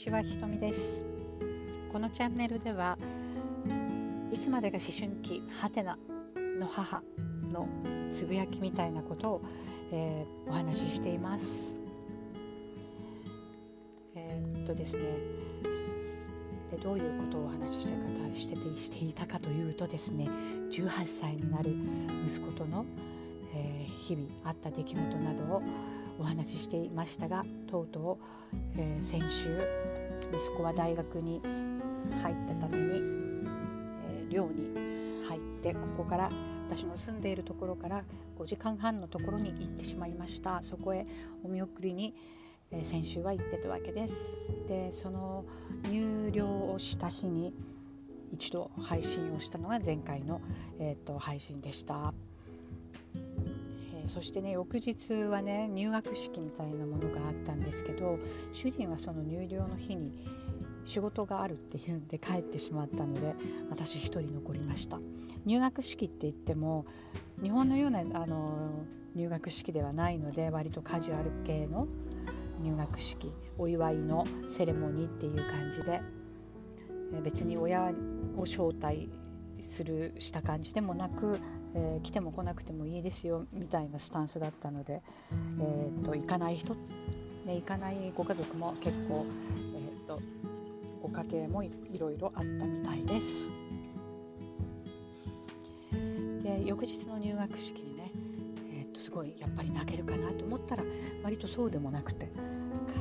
ちはひとみです。このチャンネルではいつまでが思春期ハテナの母のつぶやきみたいなことを、えー、お話ししています。えー、っとですね。でどういうことをお話ししてかしててしていたかというとですね。18歳になる息子との、えー、日々あった出来事などをお話ししていましたがとうとう、えー、先週息子は大学に入ったために、えー、寮に入ってここから私の住んでいるところから5時間半のところに行ってしまいましたそこへお見送りに、えー、先週は行ってたわけですでその入寮をした日に一度配信をしたのが前回の、えーと配信でした。そしてね翌日はね入学式みたいなものがあったんですけど主人はその入寮の日に仕事があるっていうんで帰ってしまったので私1人残りました。入学式って言っても日本のようなあの入学式ではないので割とカジュアル系の入学式お祝いのセレモニーっていう感じで別に親を招待するした感じでもなくえー、来ても来なくてもいいですよみたいなスタンスだったので、えーと、行かない人、ね、行かないご家族も結構、えーと、ご家庭もいろいろあったみたいです。で翌日の入学式にね、えーとすごいやっぱり泣けるかなと思ったら割とそうでもなくて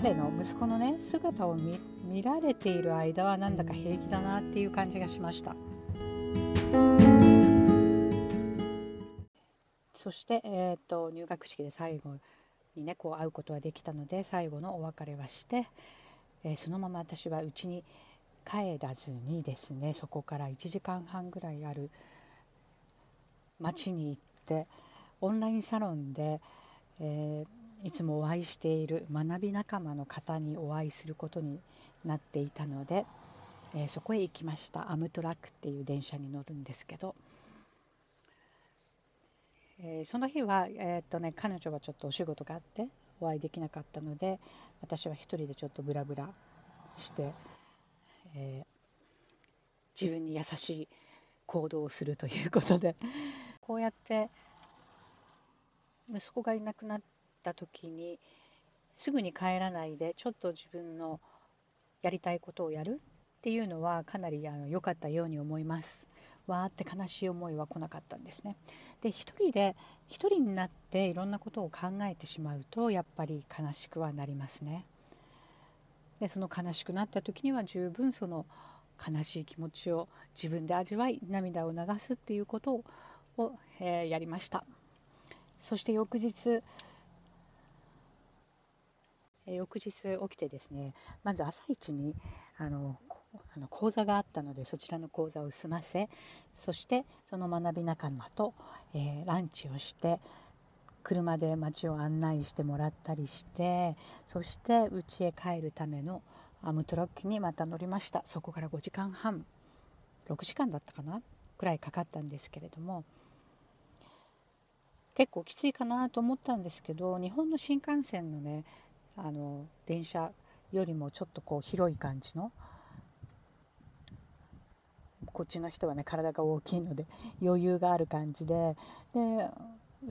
彼の息子のね姿を見られている間はなんだか平気だなっていう感じがしました。そして、えーと、入学式で最後にねこう会うことができたので最後のお別れはして、えー、そのまま私は家に帰らずにですねそこから1時間半ぐらいある町に行ってオンラインサロンで、えー、いつもお会いしている学び仲間の方にお会いすることになっていたので、えー、そこへ行きましたアムトラックっていう電車に乗るんですけど。えー、その日は、えー、っとね、彼女はちょっとお仕事があってお会いできなかったので私は一人でちょっとブラブラして、えー、自分に優しい行動をするということでこうやって息子がいなくなった時にすぐに帰らないでちょっと自分のやりたいことをやるっていうのはかなり良かったように思います。わーって悲しい思いは来なかったんですね。で一人で一人になっていろんなことを考えてしまうとやっぱり悲しくはなりますね。でその悲しくなった時には十分その悲しい気持ちを自分で味わい涙を流すっていうことを、えー、やりましたそして翌日翌日起きてですねまず朝一にあのあの講座があったのでそちらの講座を済ませそしてその学び仲間と、えー、ランチをして車で街を案内してもらったりしてそして家へ帰るためのアムトラックにまた乗りました。そこから5時間半6時間だったかなくらいかかったんですけれども結構きついかなと思ったんですけど日本の新幹線のねあの電車よりもちょっとこう広い感じのこっちの人はね体が大きいので 余裕がある感じでで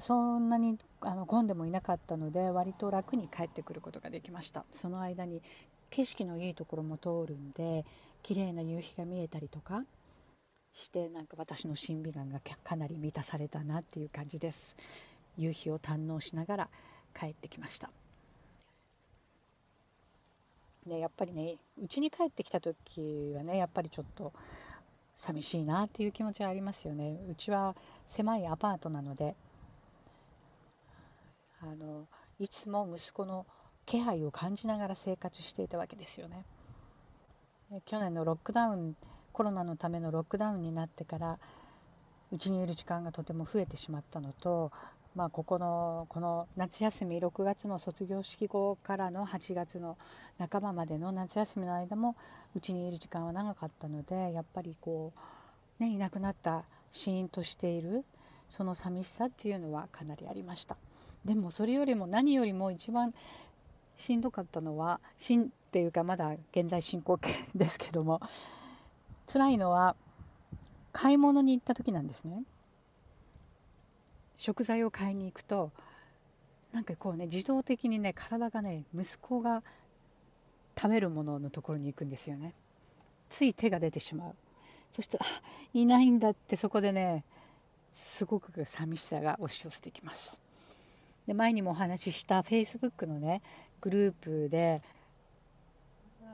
そんなにあの混んでもいなかったので割と楽に帰ってくることができました。その間に景色のいいところも通るんで綺麗な夕日が見えたりとかしてなんか私の審美眼がかなり満たされたなっていう感じです。夕日を堪能しながら帰ってきました。でやっぱりね家に帰ってきた時はねやっぱりちょっと寂しいなっていう気持ちはありますよね。うちは狭いアパートなので。あのいつも息子の気配を感じながら生活していたわけですよね。去年のロックダウンコロナのためのロックダウンになってからうちにいる時間がとても増えてしまったのとまあ、ここのこの夏休み6月の卒業式後からの8月の半ばまでの夏休みの間もうちにいる時間は長かったのでやっぱりこう、ね、いなくなったシーンとしているその寂しさっていうのはかなりありました。でもそれよりも何よりも一番しんどかったのはしんっていうかまだ現在進行形ですけども辛いのは買い物に行った時なんですね。食材を買いに行くとなんかこうね自動的にね体がね息子が食べるもののところに行くんですよね。つい手が出てしまう。そしていないんだってそこでねすごく寂しさが押し寄せてきます。で前にもお話しした Facebook のねグループで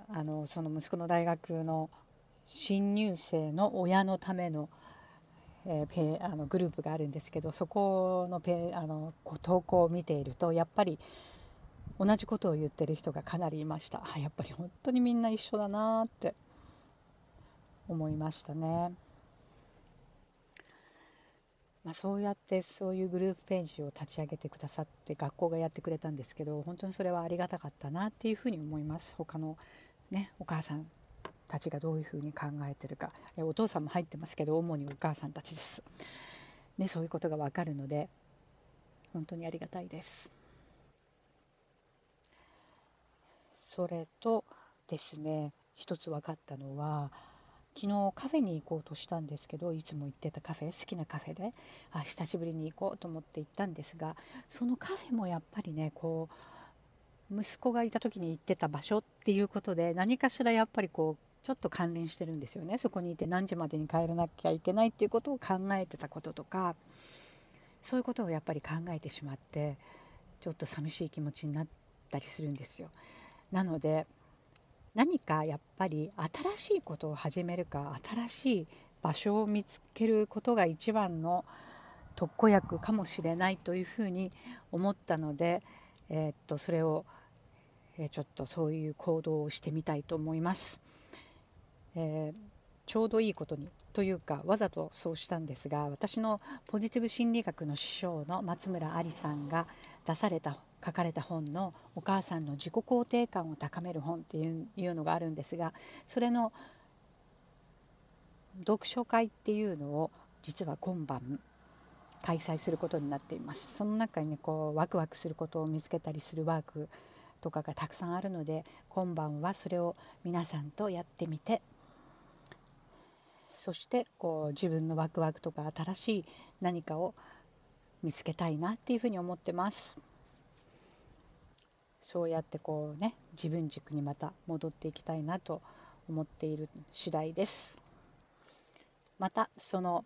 あのその息子の大学の新入生の親のための,、えー、ペあのグループがあるんですけどそこのペあの投稿を見ているとやっぱり同じことを言ってる人がかなりいましたあやっぱり本当にみんな一緒だなって思いましたね。まあ、そうやってそういうグループページを立ち上げてくださって学校がやってくれたんですけど本当にそれはありがたかったなっていうふうに思います他の、ね、お母さんたちがどういうふうに考えてるか。お父さんも入ってますけど主にお母さんたちです、ね、そういうことが分かるので本当にありがたいです。それとですね一つ分かったのは昨日カフェに行こうとしたんですけどいつも行ってたカフェ好きなカフェであ久しぶりに行こうと思って行ったんですがそのカフェもやっぱりねこう息子がいた時に行ってた場所っていうことで何かしらやっぱりこうちょっと関連してるんですよね。そこにいて何時までに帰らなきゃいけないっていうことを考えてたこととかそういうことをやっぱり考えてしまってちょっと寂しい気持ちになったりするんですよ。なので何かやっぱり新しいことを始めるか新しい場所を見つけることが一番の特効薬かもしれないというふうに思ったので、えー、っとそれを、えー、ちょっとそういう行動をしてみたいと思います、えー、ちょうどいいことにというかわざとそうしたんですが私のポジティブ心理学の師匠の松村ありさんが出された書かれた本のお母さんの自己肯定感を高める本っていうのがあるんですがそれの読書会っていうのを実は今晩開催することになっています。その中にこうワクワクすることを見つけたりするワークとかがたくさんあるので今晩はそれを皆さんとやってみてそしてこう自分のワクワクとか新しい何かを見つけたいなっていうふうに思ってます。そうやってこうね自分軸にまた戻っていきたいなと思っている次第ですまたその、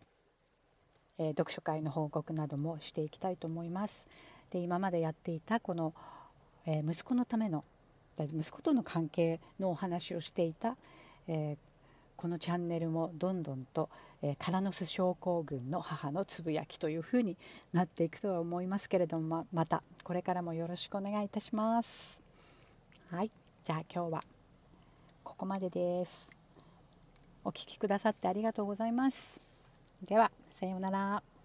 えー、読書会の報告などもしていきたいと思いますで今までやっていたこの、えー、息子のための息子との関係のお話をしていた、えー、このチャンネルもどんどんと、えー、カラノス症候群の母のつぶやきというふうになっていくとは思いますけれどもままたこれからもよろしくお願いいたします。はい、じゃあ今日はここまでです。お聴きくださってありがとうございます。では、さようなら。